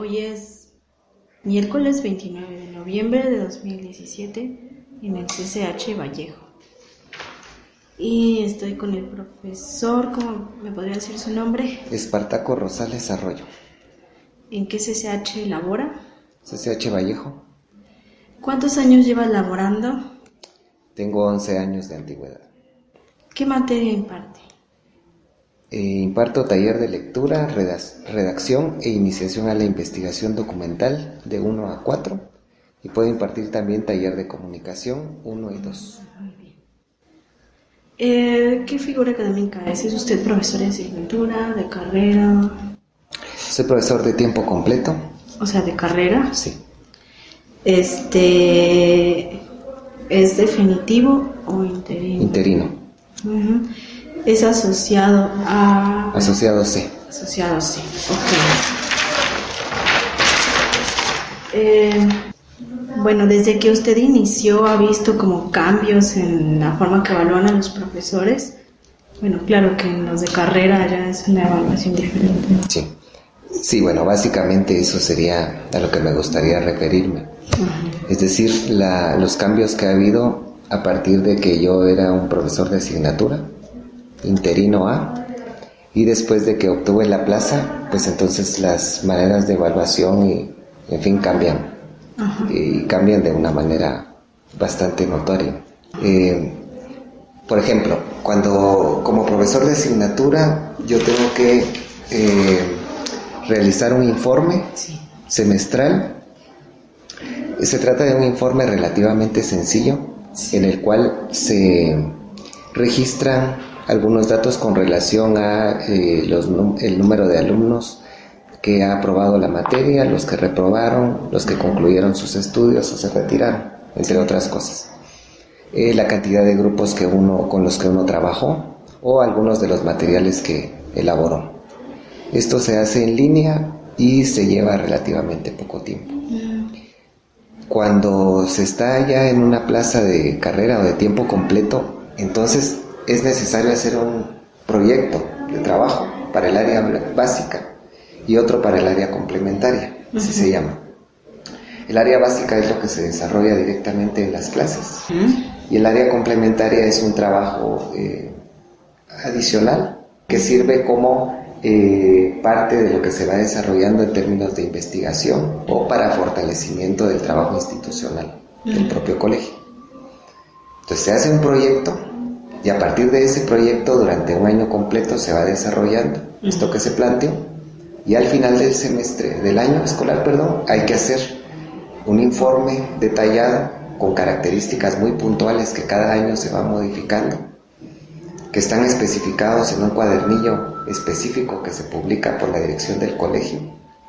Hoy es miércoles 29 de noviembre de 2017 en el CCH Vallejo. Y estoy con el profesor, ¿cómo me podría decir su nombre? Espartaco Rosales Arroyo. ¿En qué CCH labora? CCH Vallejo. ¿Cuántos años lleva laborando? Tengo 11 años de antigüedad. ¿Qué materia imparte? Eh, imparto taller de lectura, redacción e iniciación a la investigación documental de 1 a 4 y puedo impartir también taller de comunicación 1 y 2. Eh, ¿Qué figura académica es? ¿Es usted profesor de asignatura, de carrera? Soy profesor de tiempo completo. O sea, de carrera. Sí. Este, ¿Es definitivo o interino? Interino. Es asociado a... Asociado C. Asociado C, ok. Eh, bueno, desde que usted inició, ¿ha visto como cambios en la forma que evalúan a los profesores? Bueno, claro que en los de carrera ya es una evaluación diferente. Sí. Sí, bueno, básicamente eso sería a lo que me gustaría referirme. Es decir, los cambios que ha habido a partir de que yo era un profesor de asignatura interino A, y después de que obtuve la plaza, pues entonces las maneras de evaluación y, en fin, cambian. Y cambian de una manera bastante notoria. Eh, por ejemplo, cuando como profesor de asignatura yo tengo que eh, realizar un informe semestral, se trata de un informe relativamente sencillo en el cual se registran algunos datos con relación a eh, el número de alumnos que ha aprobado la materia, los que reprobaron, los que concluyeron sus estudios o se retiraron, entre otras cosas. Eh, la cantidad de grupos que uno, con los que uno trabajó o algunos de los materiales que elaboró. Esto se hace en línea y se lleva relativamente poco tiempo. Cuando se está ya en una plaza de carrera o de tiempo completo, entonces es necesario hacer un proyecto de trabajo para el área básica y otro para el área complementaria, así se llama. El área básica es lo que se desarrolla directamente en las clases y el área complementaria es un trabajo eh, adicional que sirve como eh, parte de lo que se va desarrollando en términos de investigación o para fortalecimiento del trabajo institucional del propio colegio. Entonces se hace un proyecto y a partir de ese proyecto, durante un año completo se va desarrollando esto que se planteó. Y al final del semestre, del año escolar, perdón, hay que hacer un informe detallado con características muy puntuales que cada año se va modificando, que están especificados en un cuadernillo específico que se publica por la dirección del colegio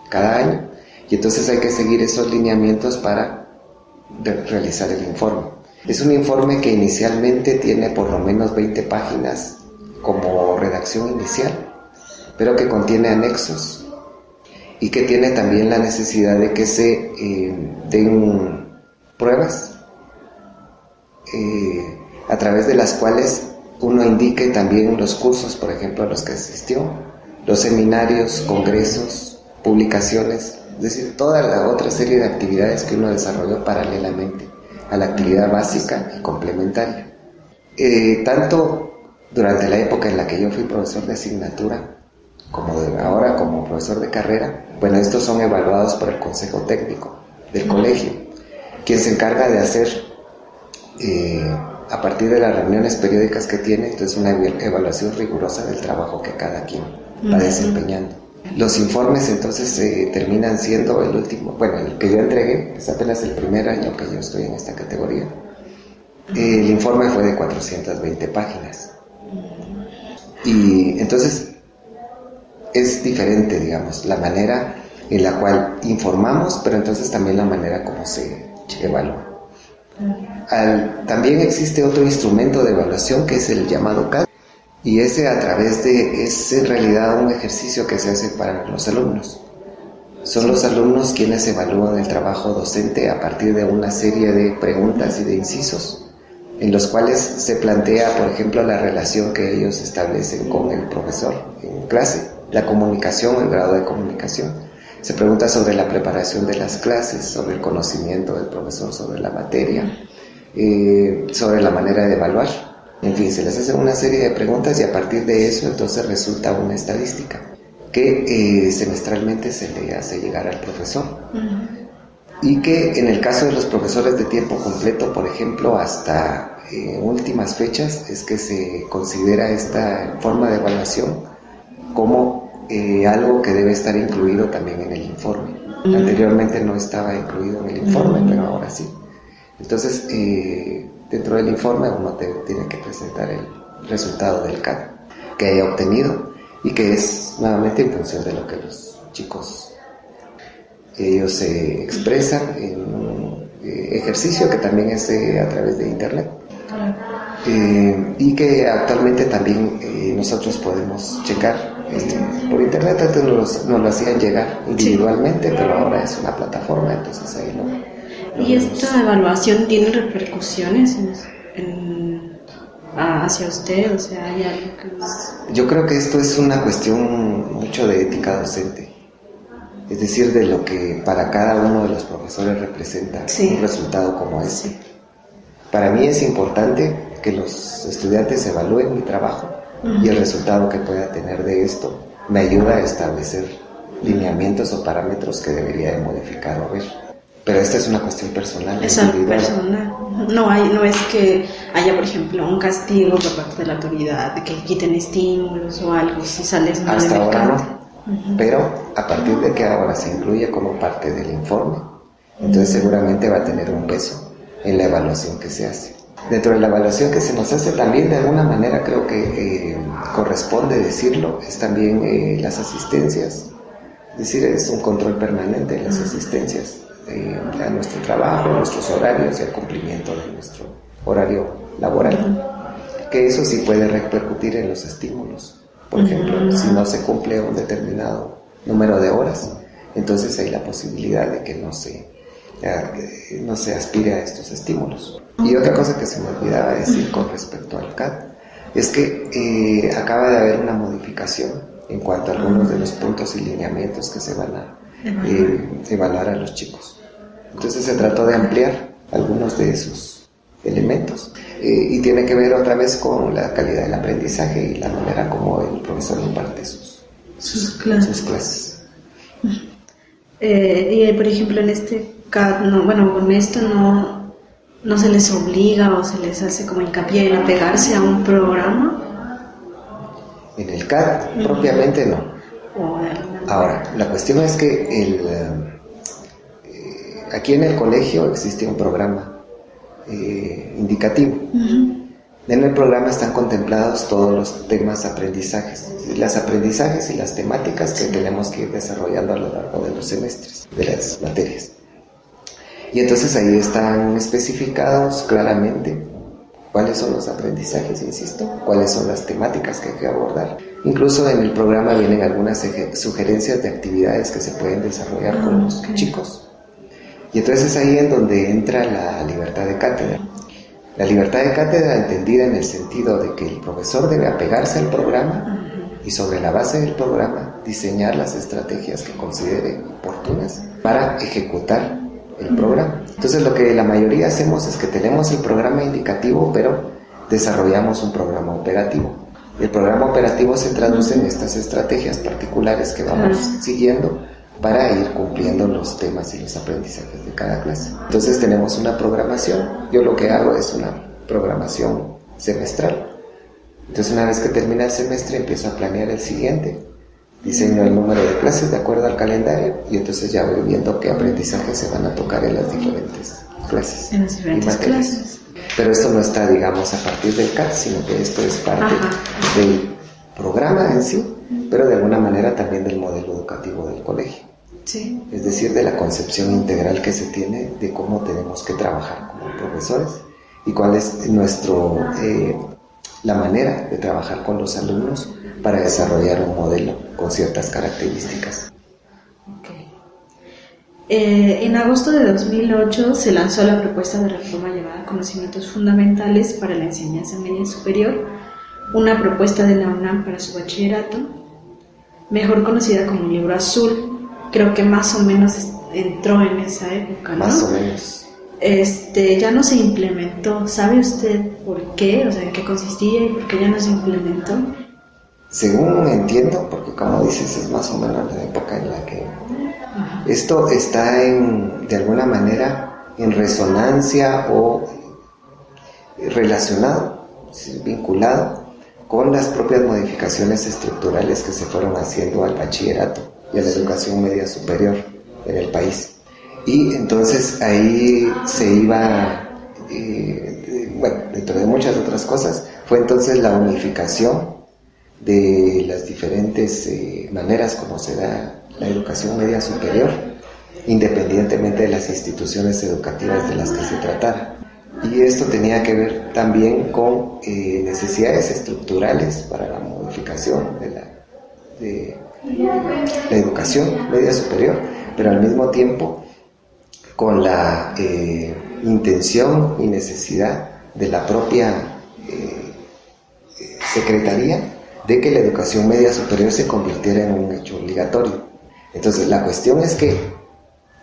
cada año. Y entonces hay que seguir esos lineamientos para realizar el informe. Es un informe que inicialmente tiene por lo menos 20 páginas como redacción inicial, pero que contiene anexos y que tiene también la necesidad de que se eh, den pruebas eh, a través de las cuales uno indique también los cursos, por ejemplo, a los que asistió, los seminarios, congresos, publicaciones, es decir, toda la otra serie de actividades que uno desarrolló paralelamente a la actividad básica y complementaria. Eh, tanto durante la época en la que yo fui profesor de asignatura, como ahora como profesor de carrera, bueno, estos son evaluados por el Consejo Técnico del colegio, quien se encarga de hacer, eh, a partir de las reuniones periódicas que tiene, entonces una evaluación rigurosa del trabajo que cada quien va desempeñando. Los informes entonces se terminan siendo el último, bueno, el que yo entregué, es apenas el primer año que yo estoy en esta categoría. El informe fue de 420 páginas. Y entonces es diferente, digamos, la manera en la cual informamos, pero entonces también la manera como se evalúa. también existe otro instrumento de evaluación que es el llamado CAD y ese a través de, es en realidad un ejercicio que se hace para los alumnos. Son los alumnos quienes evalúan el trabajo docente a partir de una serie de preguntas y de incisos en los cuales se plantea, por ejemplo, la relación que ellos establecen con el profesor en clase, la comunicación, el grado de comunicación. Se pregunta sobre la preparación de las clases, sobre el conocimiento del profesor sobre la materia, eh, sobre la manera de evaluar. En fin, se les hace una serie de preguntas y a partir de eso entonces resulta una estadística que eh, semestralmente se le hace llegar al profesor. Y que en el caso de los profesores de tiempo completo, por ejemplo, hasta eh, últimas fechas, es que se considera esta forma de evaluación como eh, algo que debe estar incluido también en el informe. Anteriormente no estaba incluido en el informe, pero ahora sí. Entonces, dentro del informe uno tiene que presentar el resultado del CAD que haya obtenido y que es nuevamente en función de lo que los chicos ellos se expresan en un eh, ejercicio que también es a través de internet. Eh, y que actualmente también eh, nosotros podemos checar por internet antes nos, lo hacían llegar individualmente pero ahora es una plataforma entonces ahí lo, y esta evaluación tiene repercusiones en hacia usted? O sea, ¿hay algo que Yo creo que esto es una cuestión mucho de ética docente. Es decir, de lo que para cada uno de los profesores representa un resultado como ese. Para mí es importante que los estudiantes evalúen mi trabajo y el resultado que pueda tener de esto me ayuda a establecer lineamientos o parámetros que debería de modificar o ver. Pero esta es una cuestión personal. Es personal. No, hay, no es que haya, por ejemplo, un castigo por parte de la autoridad, de que quiten estímulos o algo si sales mal Hasta ahora no. Pero a partir de que ahora se incluye como parte del informe, entonces seguramente va a tener un peso en la evaluación que se hace. Dentro de la evaluación que se nos hace también de alguna manera creo que eh, corresponde decirlo, es también eh, las asistencias. Es decir, es un control permanente de las asistencias a nuestro trabajo, a nuestros horarios y al cumplimiento de nuestro horario laboral. Que eso sí puede repercutir en los estímulos. Por ejemplo, si no se cumple un determinado número de horas, entonces hay la posibilidad de que no se, no se aspire a estos estímulos. Y otra cosa que se me olvidaba decir con respecto al CAD es que eh, acaba de haber una modificación en cuanto a algunos de los puntos y lineamientos que se van a eh, evaluar a los chicos. Entonces se trató de ampliar algunos de esos elementos eh, y tiene que ver otra vez con la calidad del aprendizaje y la manera como el profesor imparte sus, sus clases. Eh, y por ejemplo en este caso, bueno, con esto no, no se les obliga o se les hace como hincapié en apegarse a un programa. En el CAD propiamente no. Ahora, la cuestión es que el, aquí en el colegio existe un programa eh, indicativo. En el programa están contemplados todos los temas aprendizajes, las aprendizajes y las temáticas que tenemos que ir desarrollando a lo largo de los semestres, de las materias. Y entonces ahí están especificados claramente cuáles son los aprendizajes, insisto, cuáles son las temáticas que hay que abordar. Incluso en el programa vienen algunas sugerencias de actividades que se pueden desarrollar con los chicos. Y entonces es ahí en donde entra la libertad de cátedra. La libertad de cátedra entendida en el sentido de que el profesor debe apegarse al programa y sobre la base del programa diseñar las estrategias que considere oportunas para ejecutar el programa. Entonces lo que la mayoría hacemos es que tenemos el programa indicativo, pero desarrollamos un programa operativo. El programa operativo se traduce en estas estrategias particulares que vamos siguiendo para ir cumpliendo los temas y los aprendizajes de cada clase. Entonces tenemos una programación. Yo lo que hago es una programación semestral. Entonces una vez que termina el semestre empiezo a planear el siguiente. Diseño el número de clases de acuerdo al calendario y entonces ya voy viendo qué aprendizajes se van a tocar en las diferentes clases. En las diferentes clases. Pero esto no está, digamos, a partir del CAT, sino que esto es parte del programa en sí, pero de alguna manera también del modelo educativo del colegio Sí. es decir, de la concepción integral que se tiene de cómo tenemos que trabajar como profesores y cuál es nuestro, eh, la manera de trabajar con los alumnos para desarrollar un modelo con ciertas características. Eh, en agosto de 2008 se lanzó la propuesta de reforma llamada Conocimientos Fundamentales para la Enseñanza Media Superior, una propuesta de la UNAM para su bachillerato, mejor conocida como Libro Azul, creo que más o menos entró en esa época, ¿no? Más o menos. Este, ya no se implementó. ¿Sabe usted por qué? O sea, en qué consistía y por qué ya no se implementó. Según entiendo, porque como dices, es más o menos la época en la que esto está en, de alguna manera en resonancia o relacionado, vinculado con las propias modificaciones estructurales que se fueron haciendo al bachillerato y a la educación media superior en el país. Y entonces ahí se iba, eh, bueno, dentro de muchas otras cosas, fue entonces la unificación de las diferentes eh, maneras como se da la educación media superior, independientemente de las instituciones educativas de las que se tratara. Y esto tenía que ver también con eh, necesidades estructurales para la modificación de la, de la educación media superior, pero al mismo tiempo con la eh, intención y necesidad de la propia eh, Secretaría de que la educación media superior se convirtiera en un hecho obligatorio. Entonces, la cuestión es que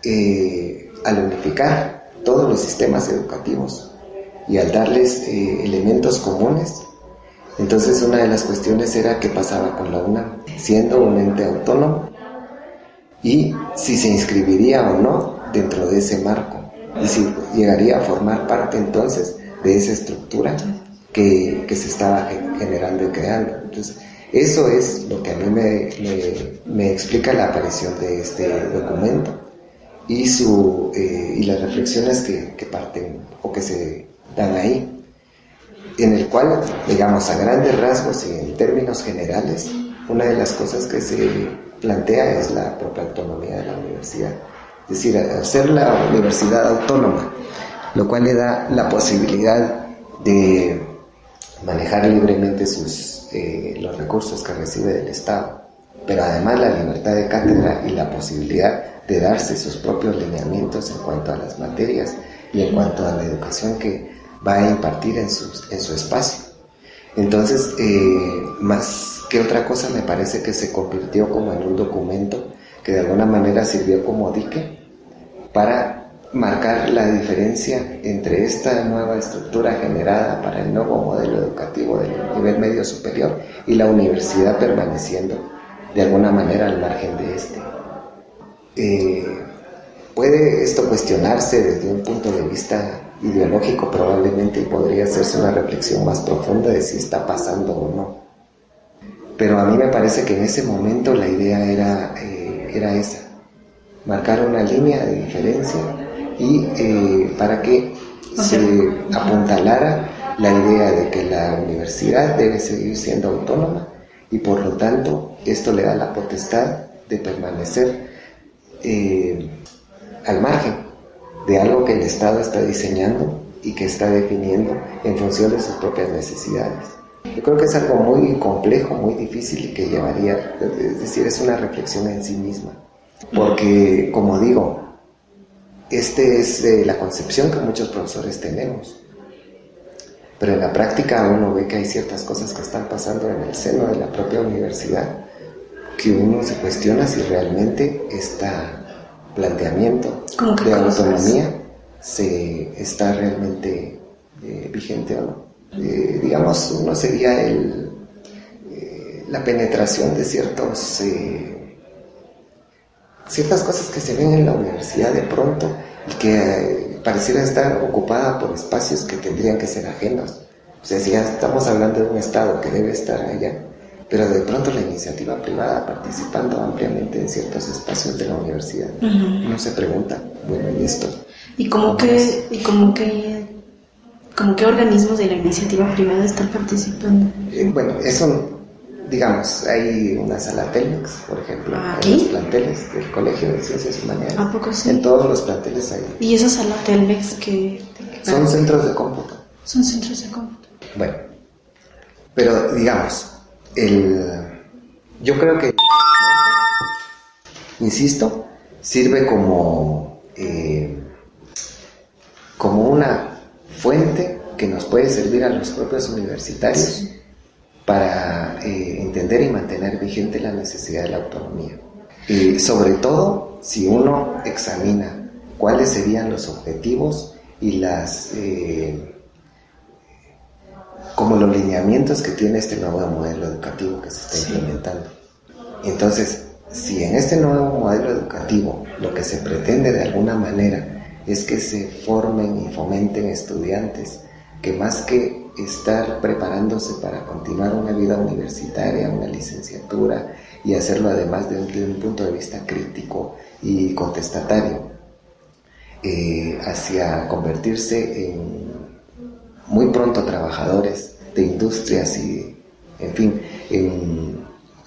eh, al unificar todos los sistemas educativos y al darles elementos comunes, entonces una de las cuestiones era qué pasaba con la UNAM, siendo un ente autónomo, y si se inscribiría o no dentro de ese marco, y si llegaría a formar parte entonces de esa estructura que, que se estaba generando y creando. Entonces, eso es lo que a mí me, me, explica la aparición de este documento y, su, eh, y las reflexiones que, que parten o que se dan ahí en el cual, digamos, a grandes rasgos y en términos generales, una de las cosas que se plantea es la propia autonomía de la universidad. Es decir, hacer la universidad autónoma, lo cual le da la posibilidad de manejar libremente sus, eh, los recursos que recibe del Estado, pero además la libertad de cátedra y la posibilidad de darse sus propios lineamientos en cuanto a las materias y en cuanto a la educación que va a impartir en su, en su espacio. Entonces, eh, más que otra cosa, me parece que se convirtió como en un documento que de alguna manera sirvió como dique para marcar la diferencia entre esta nueva estructura generada para el nuevo modelo educativo del nivel medio superior y la universidad permaneciendo de alguna manera al margen de este. Eh, puede esto cuestionarse desde un punto de vista ideológico probablemente podría hacerse una reflexión más profunda de si está pasando o no. Pero a mí me parece que en ese momento la idea era, eh, era esa, marcar una línea de diferencia y eh, para que se apuntalara la idea de que la universidad debe seguir siendo autónoma y por lo tanto esto le da la potestad de permanecer eh, al margen de algo que el Estado está diseñando y que está definiendo en función de sus propias necesidades. Yo creo que es algo muy complejo, muy difícil y que llevaría, es decir, es una reflexión en sí misma. Porque, como digo, esta es eh, la concepción que muchos profesores tenemos. Pero en la práctica uno ve que hay ciertas cosas que están pasando en el seno de la propia universidad que uno se cuestiona si realmente está planteamiento de autonomía se está realmente eh, vigente o no. Eh, digamos, uno sería el, eh, la penetración de ciertos, ciertas cosas que se ven en la universidad de pronto y que pareciera estar ocupada por espacios que tendrían que ser ajenos. O sea, si ya estamos hablando de un Estado que debe estar allá, pero de pronto la iniciativa privada participando ampliamente en ciertos espacios de la universidad. Uno se pregunta, bueno, ¿y esto? ¿Y cómo que, y cómo que, como qué organismos de la iniciativa privada están participando? Eh, bueno, eso digamos, hay una sala Telmex, por ejemplo, ¿Aquí? en los planteles del Colegio de Ciencias Humanidades. ¿A poco sí? En todos los planteles hay. ¿Y esa sala Telmex que Son centros de cómputo. son centros de cómputo? Bueno, pero digamos, el, yo creo que, insisto, sirve como, eh, como una fuente que nos puede servir a los propios universitarios para eh, entender y mantener vigente la necesidad de la autonomía. Y sobre todo si uno examina cuáles serían los objetivos y las eh, como los lineamientos que tiene este nuevo modelo educativo que se está Sí. implementando. Entonces, si en este nuevo modelo educativo lo que se pretende de alguna manera es que se formen y fomenten estudiantes que más que estar preparándose para continuar una vida universitaria, una licenciatura y hacerlo además de un, punto de vista crítico y contestatario, eh, hacia convertirse en muy pronto trabajadores de industrias y, en fin, en,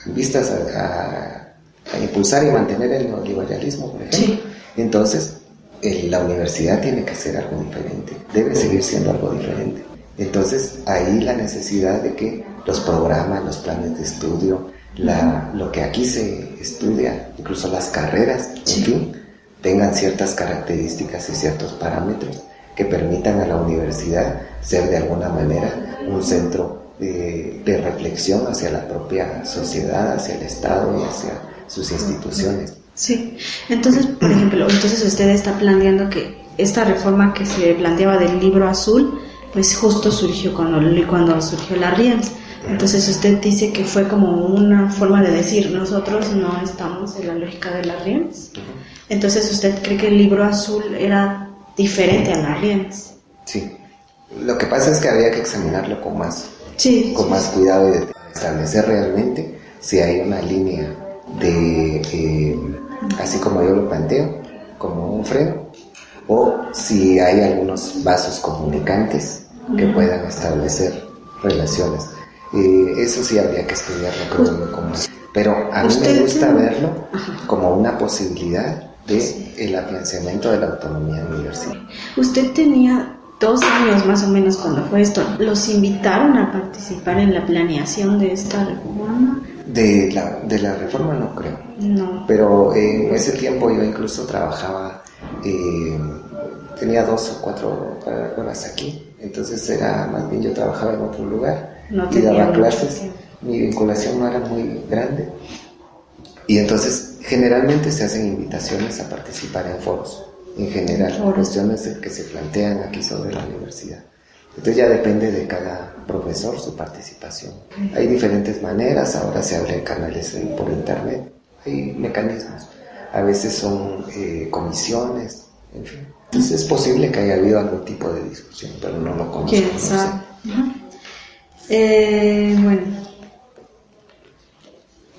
en vistas a, a- a impulsar y mantener el neoliberalismo, por ejemplo. Sí. Entonces, la universidad tiene que ser algo diferente, debe seguir siendo algo diferente. Entonces, ahí la necesidad de que los programas, los planes de estudio, la, lo que aquí se estudia, incluso las carreras, Sí. en fin, tengan ciertas características y ciertos parámetros que permitan a la universidad ser de alguna manera un centro de, de reflexión hacia la propia sociedad, hacia el Estado y hacia sus instituciones. Sí. Entonces, por ejemplo, entonces usted está planteando que esta reforma que se planteaba del libro azul, pues justo surgió cuando, cuando surgió la RIEMS. Entonces usted dice que fue como una forma de decir, nosotros no estamos en la lógica de la RIEMS. Entonces usted cree que el libro azul era diferente a la RIEMS. Sí. Lo que pasa es que había que examinarlo con más, Sí. con más cuidado y establecer realmente si hay una línea de, eh, así como yo lo planteo, como un freno, o si hay algunos vasos comunicantes que puedan establecer relaciones. Eh, eso sí habría que estudiarlo, creo como Pero a mí me gusta verlo como una posibilidad de el afianzamiento de la autonomía universitaria. Usted tenía dos años más o menos cuando fue esto. ¿Los invitaron a participar en la planeación de esta reforma? De la, de la reforma no creo, No. pero en ese tiempo yo incluso trabajaba, eh, tenía dos o cuatro horas aquí, entonces era más bien yo trabajaba en otro lugar No y daba clases, tiempo. mi vinculación no era muy grande y entonces generalmente se hacen invitaciones a participar en foros, en general, cuestiones que se plantean aquí sobre la universidad. Entonces ya depende de cada profesor su participación. Hay diferentes maneras, ahora se abren canales por internet, hay mecanismos. A veces son eh, comisiones, en fin. Entonces es posible que haya habido algún tipo de discusión, pero no lo conozco. ¿Quién no sé. sabe? Eh, bueno.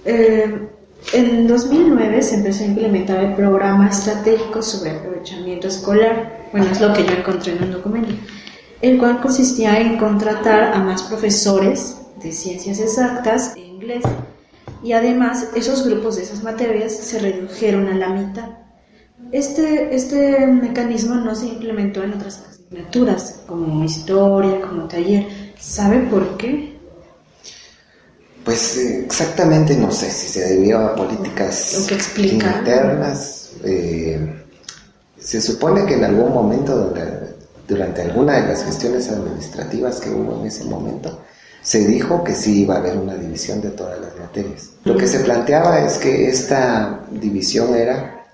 Eh, en 2009 se empezó a implementar el programa estratégico sobre aprovechamiento escolar. Bueno, es lo que yo encontré en un documento. El cual consistía en contratar a más profesores de ciencias exactas e inglés. Y además, esos grupos de esas materias se redujeron a la mitad. Este, este mecanismo no se implementó en otras asignaturas, como historia, como taller. ¿Sabe por qué? Pues eh, exactamente no sé si se debió a políticas internas. eh, se supone que en algún momento, donde- durante alguna de las gestiones administrativas que hubo en ese momento, se dijo que sí iba a haber una división de todas las materias. Lo que se planteaba es que esta división era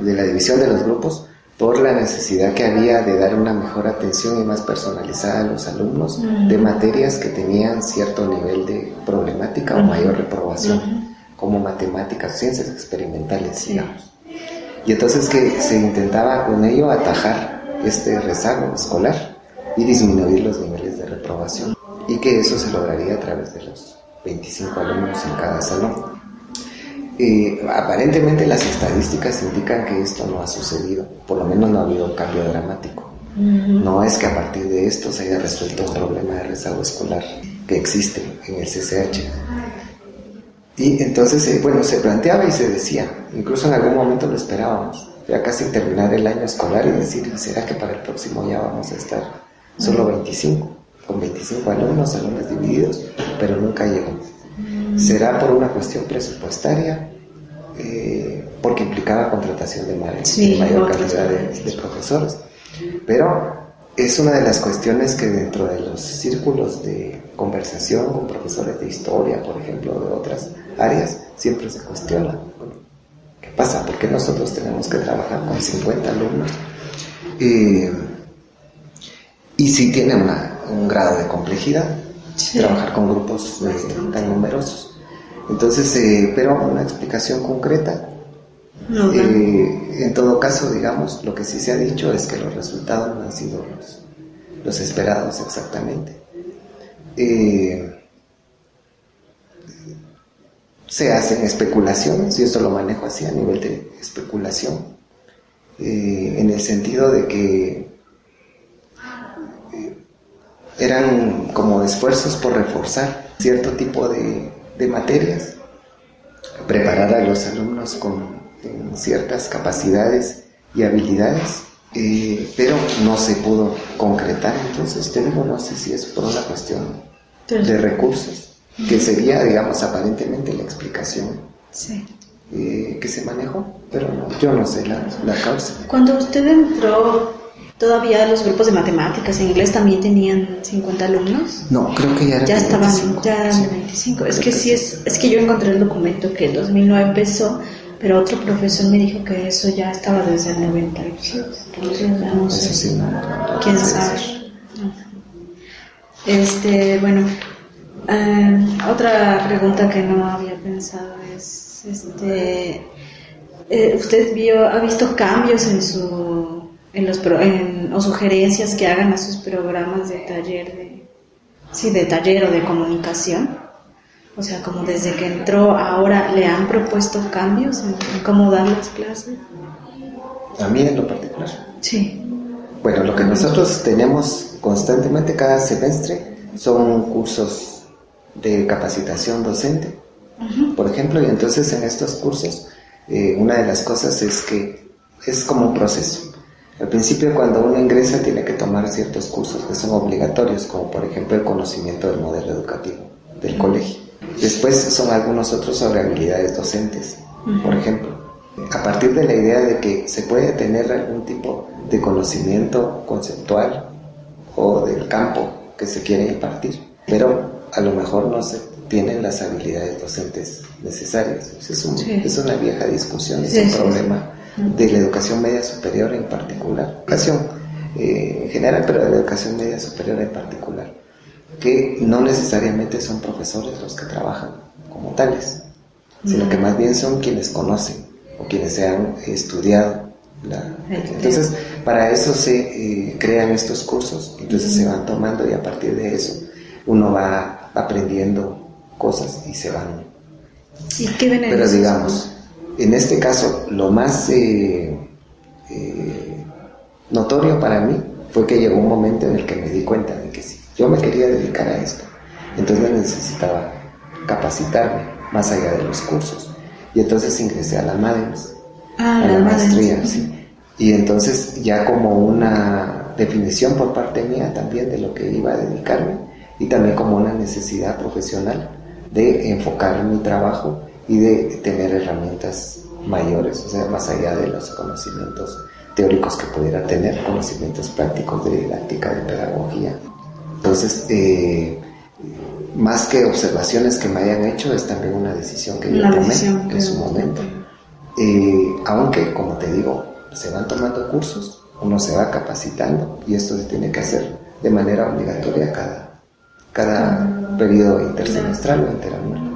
de la división de los grupos por la necesidad que había de dar una mejor atención y más personalizada a los alumnos de materias que tenían cierto nivel de problemática o mayor reprobación, como matemáticas, ciencias experimentales, digamos. Y entonces que se intentaba con ello atajar este rezago escolar y disminuir los niveles de reprobación y que eso se lograría a través de los 25 alumnos en cada salón. Eh, aparentemente las estadísticas indican que esto no ha sucedido, por lo menos no ha habido un cambio dramático. No es que a partir de esto se haya resuelto el problema de rezago escolar que existe en el CCH. Y entonces, eh, bueno, se planteaba y se decía, incluso en algún momento lo esperábamos, ya casi terminar el año escolar y decir, ¿será que para el próximo ya vamos a estar solo 25? Con 25 alumnos, salones divididos, pero nunca llegó. ¿Será por una cuestión presupuestaria? Eh, porque implicaba contratación de, mayor calidad de, profesores. Pero es una de las cuestiones que dentro de los círculos de conversación con profesores de historia, por ejemplo, de otras áreas, siempre se cuestiona. ¿Qué pasa? ¿Por qué nosotros tenemos que trabajar con 50 alumnos? y si tiene un grado de complejidad, trabajar con grupos eh, tan numerosos. Entonces, eh, pero una explicación concreta. Eh, en todo caso, digamos, lo que sí se ha dicho es que los resultados no han sido los, esperados exactamente. se hacen especulaciones, y esto lo manejo así a nivel de especulación, en el sentido de que eran como esfuerzos por reforzar cierto tipo de, materias, preparar a los alumnos con ciertas capacidades y habilidades, eh, pero no se pudo concretar. Entonces, te digo, no sé si es por una cuestión de recursos, que sería, digamos, aparentemente la explicación eh, que se manejó, pero yo no sé la, la causa. Cuando usted entró Todavía los grupos de matemáticas en inglés también tenían 50 alumnos. No, creo que ya eran Ya estaban, ya eran 25. Es que sí, es, es que yo encontré el documento que en 2009 empezó, pero otro profesor me dijo que eso ya estaba desde el 96. Entonces, no sé. Sí, no, ¿Quién sabe? Este, bueno, eh, otra pregunta que no había pensado es, este, eh, ¿usted vio, ha visto cambios en su en los en, o sugerencias que hagan a sus programas de taller de sí de taller o de comunicación. O sea como desde que entró ahora le han propuesto cambios en, cómo dar las clases. A mí en lo particular. Sí. Bueno lo que nosotros tenemos constantemente cada semestre son cursos de capacitación docente. Por ejemplo y entonces en estos cursos eh, una de las cosas es que es como un proceso al principio cuando uno ingresa tiene que tomar ciertos cursos que son obligatorios, como por ejemplo el conocimiento del modelo educativo del colegio. Después son algunos otros sobre habilidades docentes, por ejemplo. A partir de la idea de que se puede tener algún tipo de conocimiento conceptual o del campo que se quiere impartir, pero a lo mejor no se tienen las habilidades docentes necesarias. Es, es una vieja discusión, es un problema de la educación media superior en particular, educación eh, en general, pero de la educación media superior en particular, que no necesariamente son profesores los que trabajan como tales, sino que más bien son quienes conocen o quienes se han estudiado. entonces, para eso se eh, crean estos cursos, entonces se van tomando y a partir de eso uno va aprendiendo cosas y se van. ¿Y qué Pero digamos, en este caso, lo más eh, eh, notorio para mí fue que llegó un momento en el que me di cuenta de que si yo me quería dedicar a esto, entonces necesitaba capacitarme más allá de los cursos. Y entonces ingresé a la MADEMS, ah, a la, maestría. Y entonces ya como una definición por parte mía también de lo que iba a dedicarme y también como una necesidad profesional de enfocar mi trabajo y de tener herramientas mayores, o sea, más allá de los conocimientos teóricos que pudiera tener, conocimientos prácticos de didáctica, de pedagogía. Entonces, eh, más que observaciones que me hayan hecho, es también una decisión que yo tomé en su momento. Eh, aunque, como te digo, se van tomando cursos, uno se va capacitando y esto se tiene que hacer de manera obligatoria cada, cada periodo intersemestral o interanual.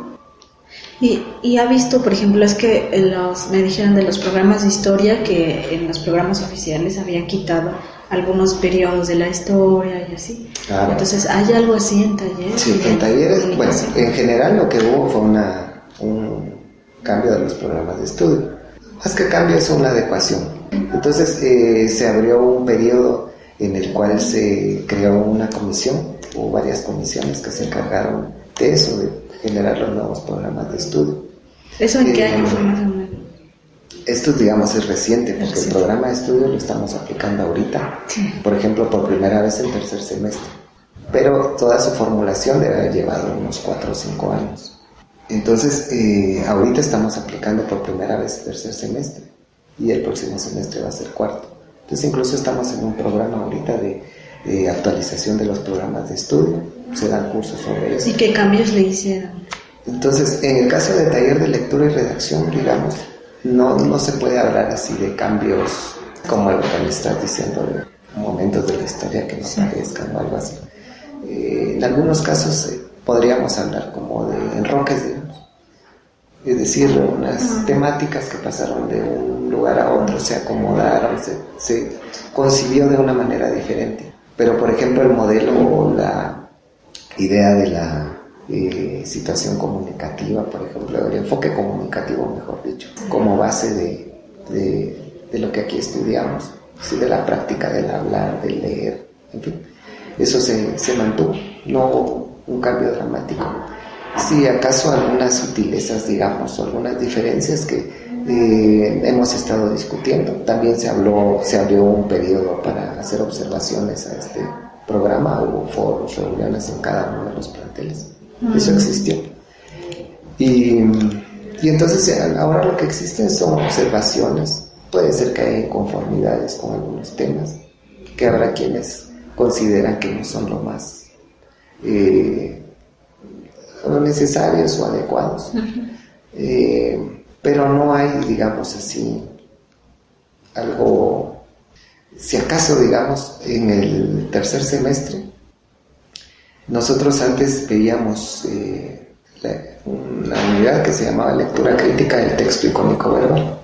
Y, y, ha visto, por ejemplo, es que los, me dijeron de los programas de historia que en los programas oficiales habían quitado algunos periodos de la historia y así. Entonces, ¿hay algo así en talleres? Sí, en talleres, bueno, en general lo que hubo fue una, un cambio de los programas de estudio. Más que cambio es una adecuación. Entonces, eh, se abrió un periodo en el cual se creó una comisión, o varias comisiones que se encargaron de eso, de generar los nuevos programas de estudio. ¿Eso en qué Eh, año fue más o menos? Esto, digamos, es reciente, porque el Reciente. programa de estudio lo estamos aplicando ahorita, Sí. por ejemplo, por primera vez en tercer semestre. Pero toda su formulación debe haber llevado unos 4 o 5 años. Entonces, eh, ahorita estamos aplicando por primera vez tercer semestre y el próximo semestre va a ser cuarto. Entonces, incluso estamos en un programa ahorita de, de actualización de los programas de estudio. Se dan cursos sobre eso. ¿Y qué cambios le hicieron? Entonces, en el caso de taller de lectura y redacción, digamos, no, no se puede hablar así de cambios como lo que me estás diciendo, de momentos de la historia que nos parezcan o algo así. Eh, en algunos casos eh, podríamos hablar como de enroques, digamos. Es decir, unas temáticas que pasaron de un lugar a otro, se acomodaron, se, se concibió de una manera diferente. Pero, por ejemplo, el modelo o la idea de la situación comunicativa, por ejemplo, el enfoque comunicativo, mejor dicho, como base de, de, de lo que aquí estudiamos, ¿sí? de la práctica del hablar, del leer, en fin. Eso se, se mantuvo, no hubo un cambio dramático. Sí, acaso algunas sutilezas, digamos, o algunas diferencias que eh, hemos estado discutiendo. También se habló, se abrió un periodo para hacer observaciones a este programa, hubo foros, reuniones en cada uno de los planteles. Eso existió. Y, y entonces eh, ahora lo que existen son observaciones. Puede ser que haya inconformidades con algunos temas, que habrá quienes consideran que no son lo más eh, o necesarios o adecuados. Eh, pero no hay, digamos así, algo, si acaso, digamos, en el tercer semestre, nosotros antes veíamos eh, la- una unidad que se llamaba lectura crítica del texto icónico verbal.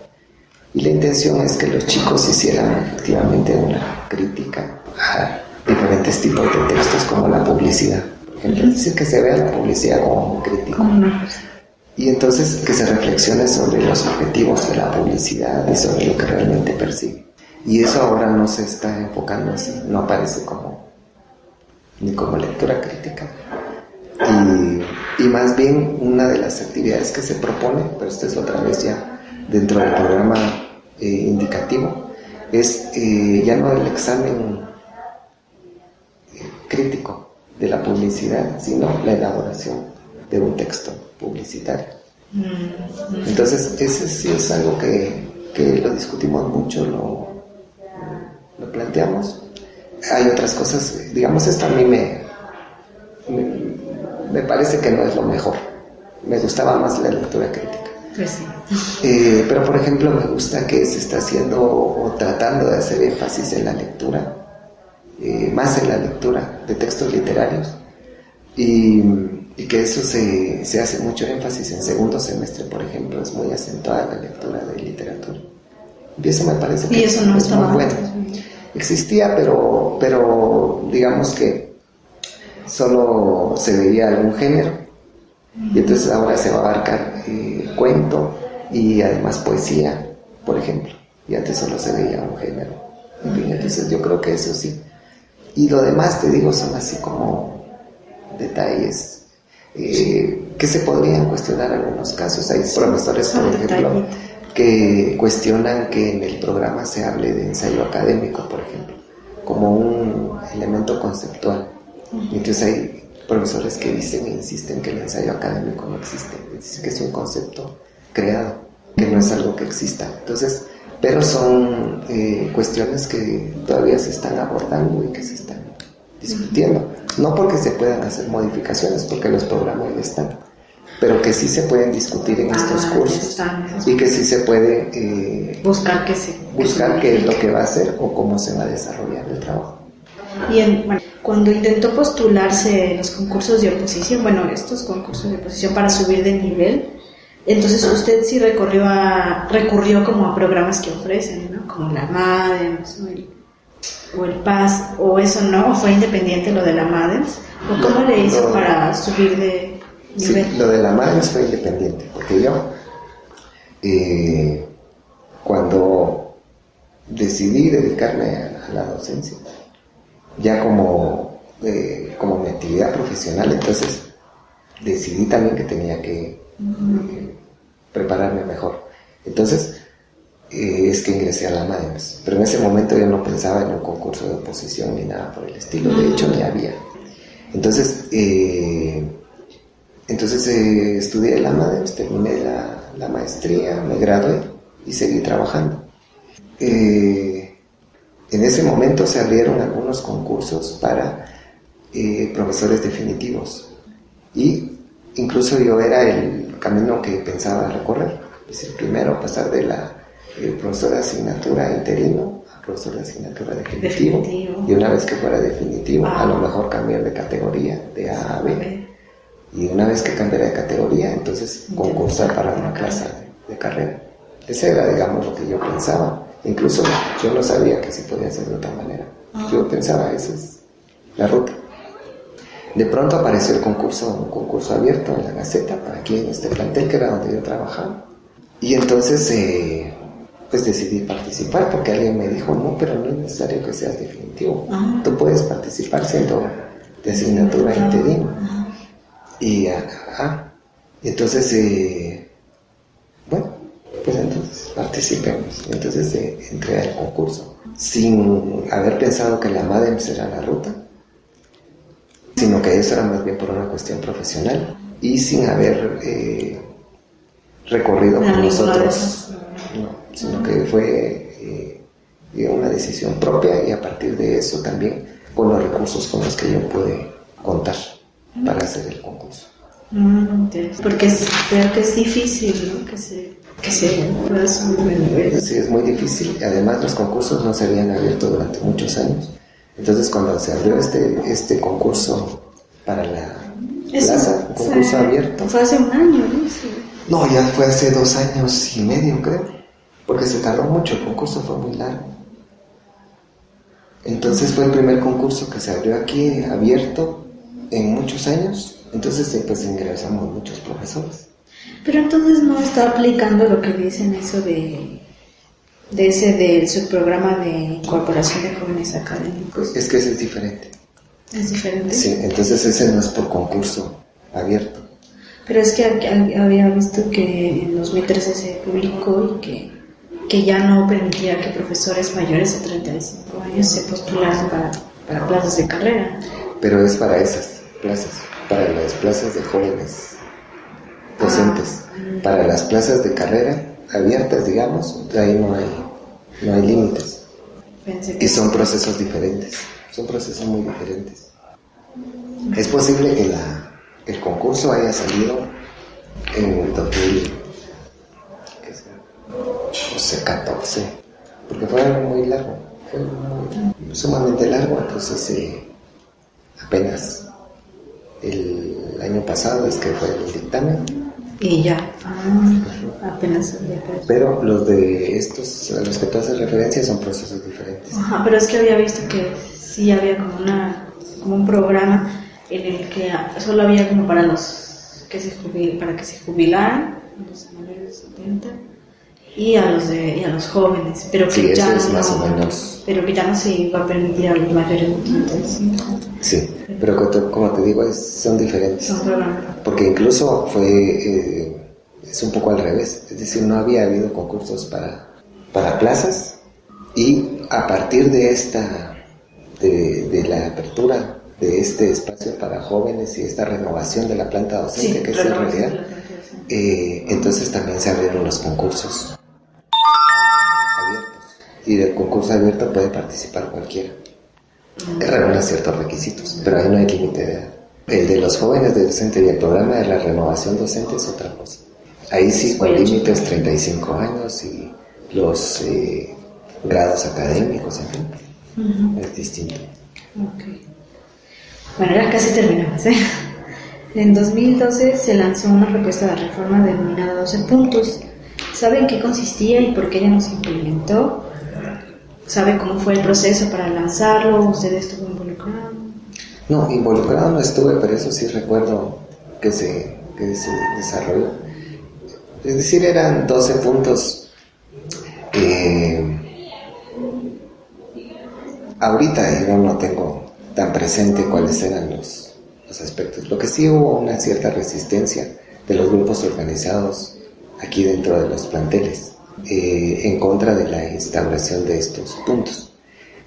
Y la intención es que los chicos hicieran efectivamente una crítica a diferentes tipos de textos como la publicidad. Por ejemplo, decir, que se vea la publicidad como un crítico. Y entonces que se reflexione sobre los objetivos de la publicidad y sobre lo que realmente persigue. Y eso ahora no se está enfocando así, no aparece como ni como lectura crítica. Y, y más bien una de las actividades que se propone, pero esto es otra vez ya dentro del programa eh, indicativo, es eh, ya no el examen eh, crítico de la publicidad, sino la elaboración de un texto publicitario. Entonces, ese sí es algo que, que lo discutimos mucho, lo, lo planteamos. Hay otras cosas, digamos, esto a mí me, me, me parece que no es lo mejor. Me gustaba más la lectura crítica. Pues sí. Eh, pero por ejemplo me gusta que se está haciendo o tratando de hacer énfasis en la lectura, eh, más en la lectura de textos literarios y, y que eso se, se hace mucho énfasis en segundo semestre, por ejemplo, es muy acentuada la lectura de literatura. Y eso me parece que Y eso no es estaba muy bueno. Existía, pero, pero digamos que solo se veía algún género y entonces ahora se va a abarcar eh, cuento y además poesía, por ejemplo. Y antes solo se veía un género. En fin, entonces yo creo que eso sí. Y lo demás, te digo, son así como detalles eh, que se podrían cuestionar en algunos casos. Hay profesores, por ejemplo, detallitos. Que cuestionan que en el programa se hable de ensayo académico, por ejemplo, como un elemento conceptual. Entonces hay profesores que dicen e insisten que el ensayo académico no existe, es decir, que es un concepto creado, que no es algo que exista. Entonces, pero son eh, cuestiones que todavía se están abordando y que se están discutiendo. No porque se puedan hacer modificaciones, porque los programas ya están, pero que sí se pueden discutir en estos Ah, ya cursos están y que sí se puede eh, Buscar que se. buscar qué es lo que va a hacer o cómo se va a desarrollar el trabajo. Y en- bueno, cuando intentó postularse en los concursos de oposición, bueno, estos concursos de oposición para subir de nivel, entonces usted sí recorrió a, recurrió como a programas que ofrecen, ¿no? Como la MADEMS o el, o el PAS, o eso no, o fue independiente lo de la MADEMS, o cómo le hizo para subir de Sí, lo de la madre fue independiente, porque yo, eh, cuando decidí dedicarme a, a la docencia, ya como, eh, como mi actividad profesional, entonces decidí también que tenía que prepararme mejor. Entonces, eh, es que ingresé a la MADEMS. Pero en ese momento yo no pensaba en un concurso de oposición ni nada por el estilo, de hecho ni había. Entonces, eh, entonces eh, estudié la MADEMS, terminé la, la, maestría, me gradué y seguí trabajando. en ese momento se abrieron algunos concursos para profesores definitivos. Y incluso yo era el camino que pensaba recorrer. Es decir, primero pasar de la profesor de asignatura interino a profesor de asignatura definitivo, y una vez que fuera definitivo a lo mejor cambiar de categoría de A a B y una vez que cambiara de categoría entonces concursar para una clase de, carrera. Ese era digamos lo que yo pensaba. Incluso yo no sabía que se podía hacer de otra manera. Ah. Yo pensaba, esa es la ruta. De pronto apareció el concurso, un concurso abierto en la Gaceta, para aquí en este plantel que era donde yo trabajaba. Y entonces eh, pues decidí participar porque alguien me dijo, no, pero no es necesario que seas definitivo. Ah. Tú puedes participar siendo de asignatura interina. Y ajá. Entonces, eh, bueno, pues entonces participemos. Entonces eh, entré al concurso sin haber pensado que la MADEM será la ruta, sino que eso era más bien por una cuestión profesional y sin haber eh, recorrido con nosotros sino que fue eh, una decisión propia y a partir de eso también con los recursos con los que yo pude contar para hacer el concurso. Mm, porque es, creo que es difícil ¿no? que se, que se pueda subir Sí, es muy difícil. Además, los concursos no se habían abierto durante muchos años. Entonces, cuando se abrió este, este concurso para la plaza, concurso abierto. Fue hace un año, ¿no? No, ya fue hace dos años y medio, creo porque se tardó mucho, el concurso fue muy largo. Entonces fue el primer concurso que se abrió aquí, abierto, en muchos años. Entonces pues ingresamos muchos profesores. Pero entonces no está aplicando lo que dicen eso de, de ese del subprograma de incorporación de jóvenes académicos. Es que ese es diferente. ¿Es diferente? Sí, entonces ese no es por concurso abierto. Pero es que había visto que en 2013 se publicó y que que ya no permitía que profesores mayores de 35 años se postularan para, para plazas de carrera. Pero es para esas plazas, para las plazas de jóvenes docentes. Ah. Para las plazas de carrera abiertas, digamos, ahí no hay, no hay límites. Y son procesos diferentes, son procesos muy diferentes. Es posible que la, el concurso haya salido en 2000 no sé, 14, porque fue muy largo, fue muy, sumamente largo, entonces eh, apenas el año pasado es que fue el dictamen. Y ya, ah, apenas. Pero los de estos, a los que tú haces referencia, son procesos diferentes. Ajá, pero es que había visto que sí había como, una, como un programa en el que solo había como para los que se para que se jubilaran, los mayores de 70 y a los de, y a los jóvenes, pero que ya no, más o menos. pero que ya no se iba a permitir a los mayores de 35. Sí, pero como te digo, son diferentes. Porque incluso fue, eh, es un poco al revés, es decir, no había habido concursos para, para plazas y a partir de esta, de, de la apertura de este espacio para jóvenes y esta renovación de la planta docente que es en realidad, eh, entonces también se abrieron los concursos y del concurso abierto puede participar cualquiera. Reúne ciertos requisitos, pero ahí no hay límite de edad. El de los jóvenes de docente y el programa de la renovación docente es otra cosa. Ahí sí, con límites 35 años y los eh, grados académicos, en fin, es distinto. Bueno, ya casi terminamos. ¿eh? En 2012 se lanzó una propuesta de reforma denominada 12 puntos. ¿Saben qué consistía y por qué ya no se implementó? ¿Sabe cómo fue el proceso para lanzarlo? ¿Usted estuvo involucrado? No, involucrado no estuve, pero eso sí recuerdo que se, que se desarrolló. Es decir, eran 12 puntos. Eh, ahorita yo no tengo tan presente cuáles eran los, los aspectos. Lo que sí hubo una cierta resistencia de los grupos organizados aquí dentro de los planteles eh, en contra de la instauración de estos puntos.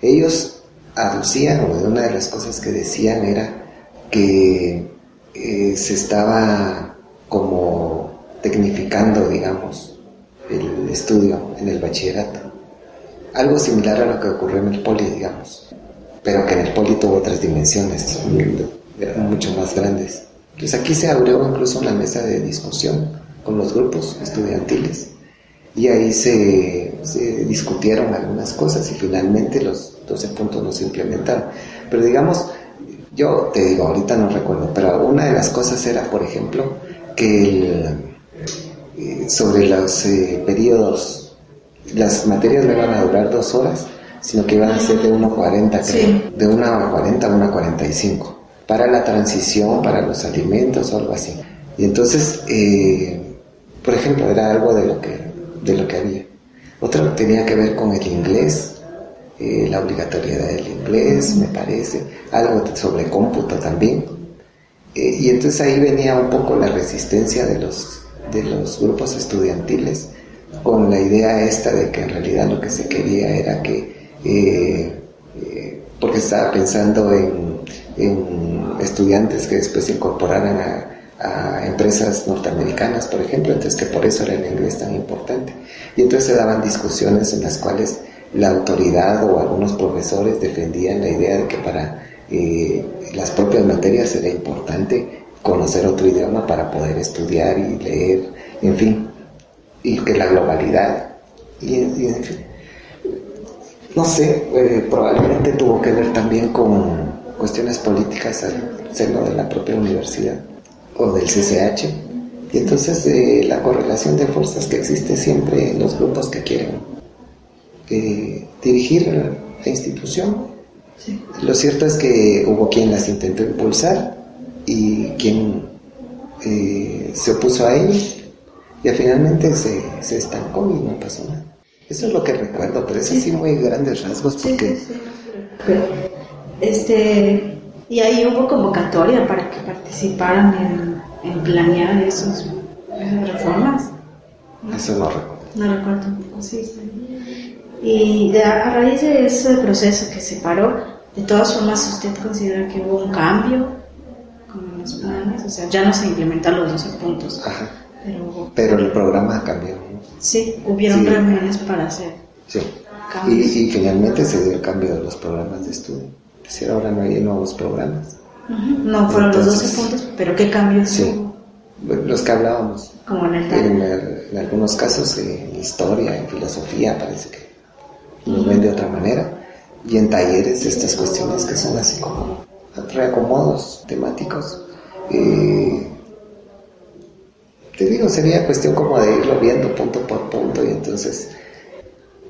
Ellos aducían, o una de las cosas que decían era que eh, se estaba como tecnificando, digamos, el estudio en el bachillerato. Algo similar a lo que ocurrió en el poli, digamos, pero que en el poli tuvo otras dimensiones mucho más grandes. Entonces aquí se abrió incluso una mesa de discusión con los grupos estudiantiles y ahí se, discutieron algunas cosas y finalmente los 12 puntos no se implementaron. Pero digamos, yo te digo, ahorita no recuerdo, pero una de las cosas era, por ejemplo, que eh, sobre los eh, periodos, las materias no iban a durar dos horas, sino que iban a ser de 1.40, creo, de 1.40 a 1.45, para la transición, para los alimentos o algo así. Y entonces, eh, por ejemplo, era algo de lo que de lo que había. Otro tenía que ver con el inglés, eh, la obligatoriedad del inglés, me parece, algo sobre cómputo también. Eh, y entonces ahí venía un poco la resistencia de los, de los grupos estudiantiles con la idea esta de que en realidad lo que se quería era que, eh, porque estaba pensando en, en estudiantes que después se incorporaran a, a empresas norteamericanas, por ejemplo, entonces que por eso era el inglés tan importante. Y entonces se daban discusiones en las cuales la autoridad o algunos profesores defendían la idea de que para eh, las propias materias era importante conocer otro idioma para poder estudiar y leer, en fin, y que la globalidad, y, en fin, no sé, eh, probablemente tuvo que ver también con cuestiones políticas al seno de la propia universidad o del CCH. Y entonces eh, la correlación de fuerzas que existe siempre en los grupos que quieren eh, dirigir la institución. Lo cierto es que hubo quien las intentó impulsar y quien eh, se opuso a ellos y finalmente se, se, estancó y no pasó nada. Eso es lo que recuerdo, pero es así muy grandes rasgos porque... este, y ahí hubo convocatoria para que participaran en, en planear esos, esas reformas. Eso no recuerdo. No recuerdo tampoco, sí, sí. Y de, a raíz de ese proceso que se paró, de todas formas, ¿usted considera que hubo un cambio con los planes? O sea, ya no se implementaron los 12 puntos. Ajá. Pero, pero el programa cambió. Sí, hubieron reuniones para hacer. Sí. Y, y, finalmente se dio el cambio de los programas de estudio si ahora no hay nuevos programas. No fueron los 12 puntos, pero ¿qué cambios sí, Los que hablábamos. Como en el en, en, algunos casos en historia, en filosofía, parece que nos ven de otra manera. Y en talleres estas cuestiones que son así como reacomodos temáticos. Eh, te digo, sería cuestión como de irlo viendo punto por punto y entonces,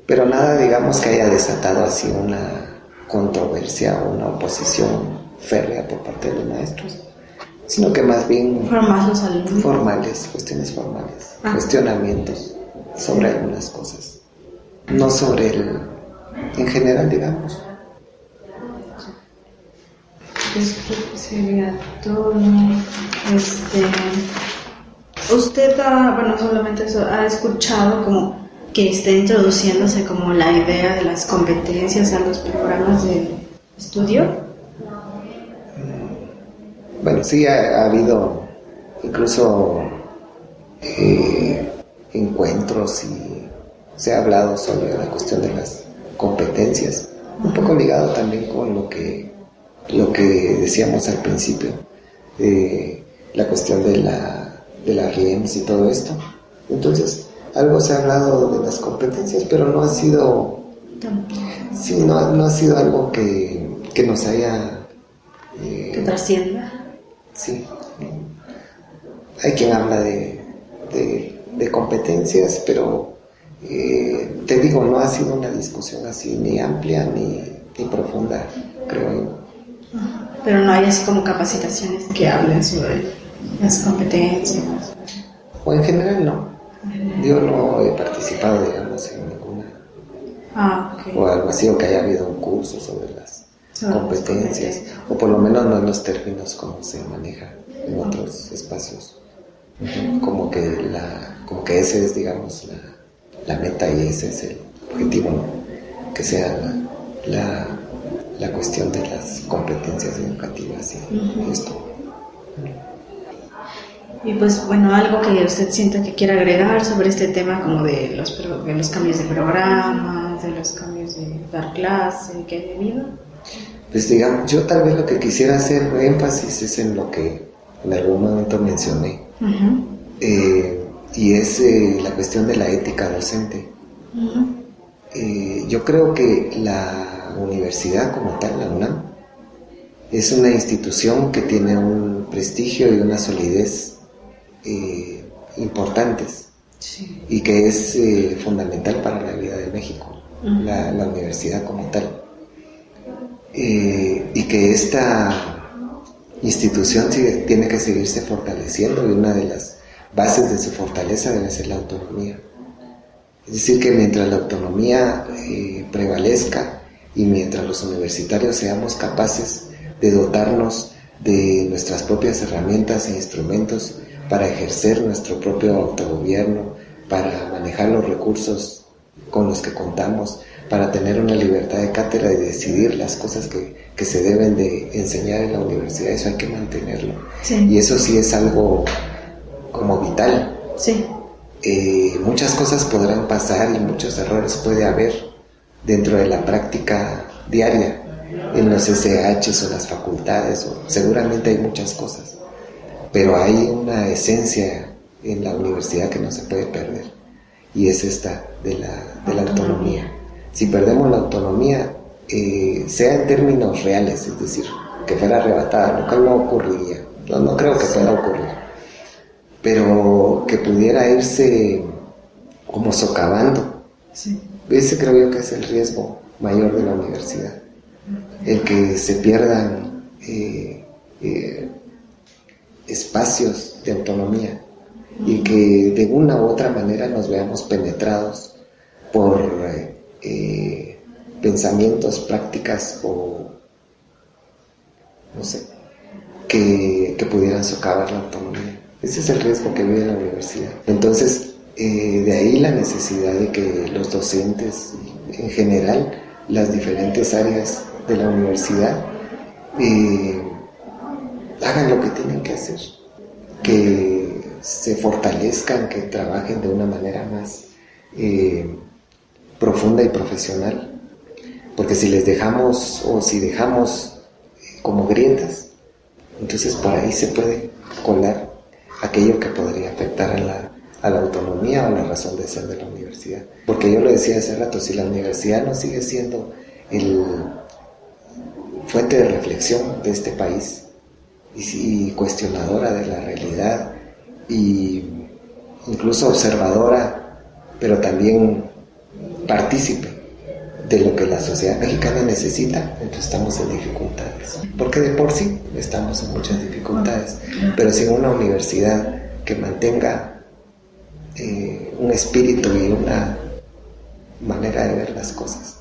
pero nada digamos que haya desatado así una controversia o una oposición férrea por parte de los maestros, sino que más bien formales, cuestiones formales, ah. cuestionamientos sobre algunas cosas, no sobre el, en general, digamos. Este, usted ha, bueno, solamente eso, ha escuchado como que esté introduciéndose como la idea de las competencias a los programas de estudio? Bueno, sí ha, habido incluso eh, encuentros y se ha hablado sobre la cuestión de las competencias, un poco ligado también con lo que lo que decíamos al principio, la cuestión de la de las RIEMS y todo esto. Entonces, algo se ha hablado de las competencias, pero no ha sido, sí, no, ha sido algo que, que nos haya... Eh, que trascienda. Sí. Hay quien habla de, de, competencias, pero eh, te digo, no ha sido una discusión así ni amplia ni, ni profunda, creo yo. Pero no hay así como capacitaciones que hablen sobre las competencias. O en general no. Yo no he participado, digamos, en ninguna. Ah, O algo así, o que haya habido un curso sobre las competencias, o por lo menos no en los términos como se maneja en otros espacios. Como que, la, como que ese es, digamos, la, la meta y ese es el objetivo, que sea la, la, cuestión de las competencias educativas y esto. Y pues bueno, algo que usted sienta que quiera agregar sobre este tema como de los, de los cambios de programa, de los cambios de dar clase que he vivido. Pues digamos, yo tal vez lo que quisiera hacer énfasis es en lo que en algún momento mencioné, eh, y es eh, la cuestión de la ética docente. Eh, yo creo que la universidad como tal, la UNAM, es una institución que tiene un prestigio y una solidez importantes y que es fundamental para la vida de México, la, la, universidad como tal. y que esta institución tiene que seguirse fortaleciendo y una de las bases de su fortaleza debe ser la autonomía. Es decir, que mientras la autonomía eh, prevalezca y mientras los universitarios seamos capaces de dotarnos de nuestras propias herramientas e instrumentos para ejercer nuestro propio autogobierno, para manejar los recursos con los que contamos, para tener una libertad de cátedra y decidir las cosas que, que se deben de enseñar en la universidad, eso hay que mantenerlo. Y eso sí es algo como vital. Sí. Eh, muchas cosas podrán pasar y muchos errores puede haber dentro de la práctica diaria, en los SH o las facultades, o seguramente hay muchas cosas, pero hay una esencia en la universidad que no se puede perder y es esta de la, de la autonomía. Si perdemos la autonomía, eh, sea en términos reales, es decir, que fuera arrebatada, lo cual no ocurriría, no, creo que pueda ocurrir, pero que pudiera irse como socavando. Ese creo yo que es el riesgo mayor de la universidad, el que se pierdan eh, eh, espacios de autonomía y que de una u otra manera nos veamos penetrados por eh, pensamientos, prácticas o no sé, que, pudieran socavar la autonomía. Ese es el riesgo que vive la universidad. Entonces, eh, de ahí la necesidad de que los docentes, en general, las diferentes áreas de la universidad, eh, hagan lo que tienen que hacer, que se fortalezcan, que trabajen de una manera más profunda y profesional. Porque si les dejamos o si dejamos como grietas, entonces por ahí se puede colar aquello que podría afectar a la, a la autonomía o la razón de ser de la universidad. Porque yo lo decía hace rato, si la universidad no sigue siendo el fuente de reflexión de este país y, cuestionadora de la realidad y incluso observadora, pero también partícipe de lo que la sociedad mexicana necesita, entonces estamos en dificultades. Porque de por sí estamos en muchas dificultades, pero sin una universidad que mantenga eh, un espíritu y una manera de ver las cosas,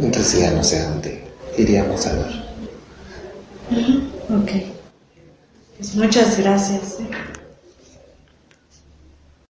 entonces ya no sé a dónde iríamos a ver. Ok. Pues muchas gracias.